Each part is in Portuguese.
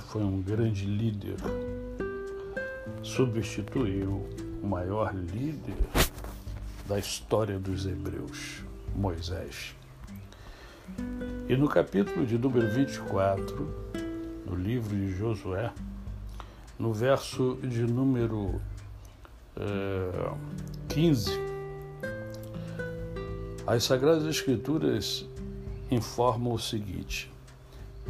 foi um grande líder, substituiu o maior líder da história dos hebreus, Moisés. E no capítulo de número 24, no livro de Josué, no verso de número é, 15, as Sagradas Escrituras informam o seguinte: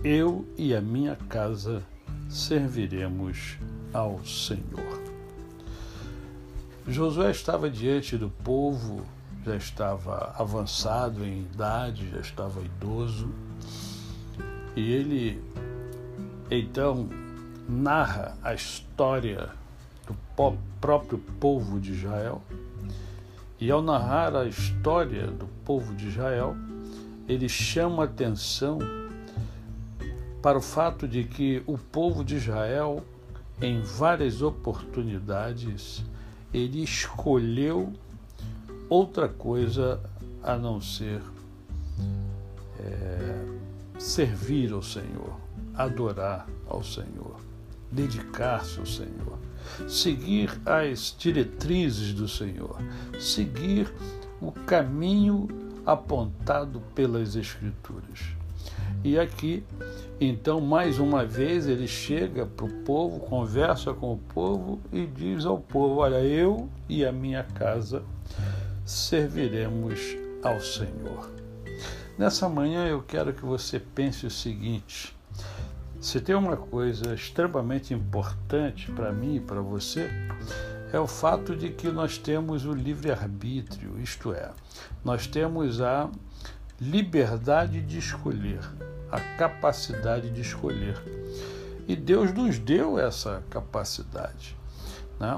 Eu e a minha casa serviremos ao Senhor. Josué estava diante do povo, já estava avançado em idade, já estava idoso, e ele então narra a história do próprio povo de Israel. E ao narrar a história do povo de Israel, ele chama atenção para o fato de que o povo de Israel, em várias oportunidades, ele escolheu outra coisa a não ser é, servir ao Senhor, adorar ao Senhor, dedicar-se ao Senhor, seguir as diretrizes do Senhor, seguir o caminho apontado pelas Escrituras. E aqui, então, mais uma vez, ele chega para o povo, conversa com o povo e diz ao povo: Olha, eu e a minha casa serviremos ao Senhor. Nessa manhã eu quero que você pense o seguinte: se tem uma coisa extremamente importante para mim e para você, é o fato de que nós temos o livre-arbítrio, isto é, nós temos a liberdade de escolher, a capacidade de escolher. E Deus nos deu essa capacidade. Né?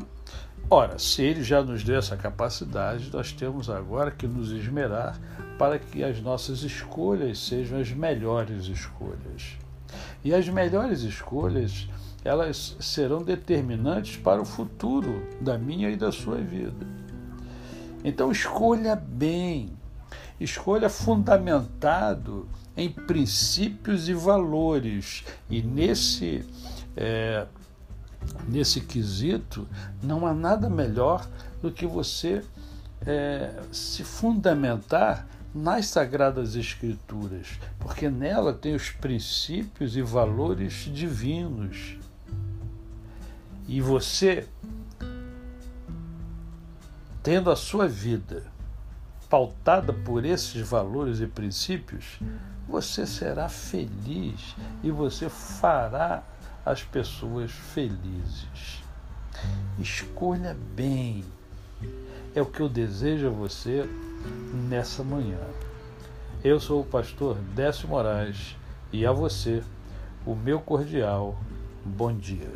Ora, se Ele já nos deu essa capacidade, nós temos agora que nos esmerar para que as nossas escolhas sejam as melhores escolhas. E as melhores escolhas, elas serão determinantes para o futuro da minha e da sua vida. Então escolha bem, escolha fundamentado em princípios e valores. E nesse, é, nesse quesito, não há nada melhor do que você é, se fundamentar nas Sagradas Escrituras, porque nela tem os princípios e valores divinos. E você, tendo a sua vida pautada por esses valores e princípios, você será feliz e você fará as pessoas felizes. Escolha bem. É o que eu desejo a você nessa manhã. Eu sou o pastor Décio Moraes e a você o meu cordial bom dia.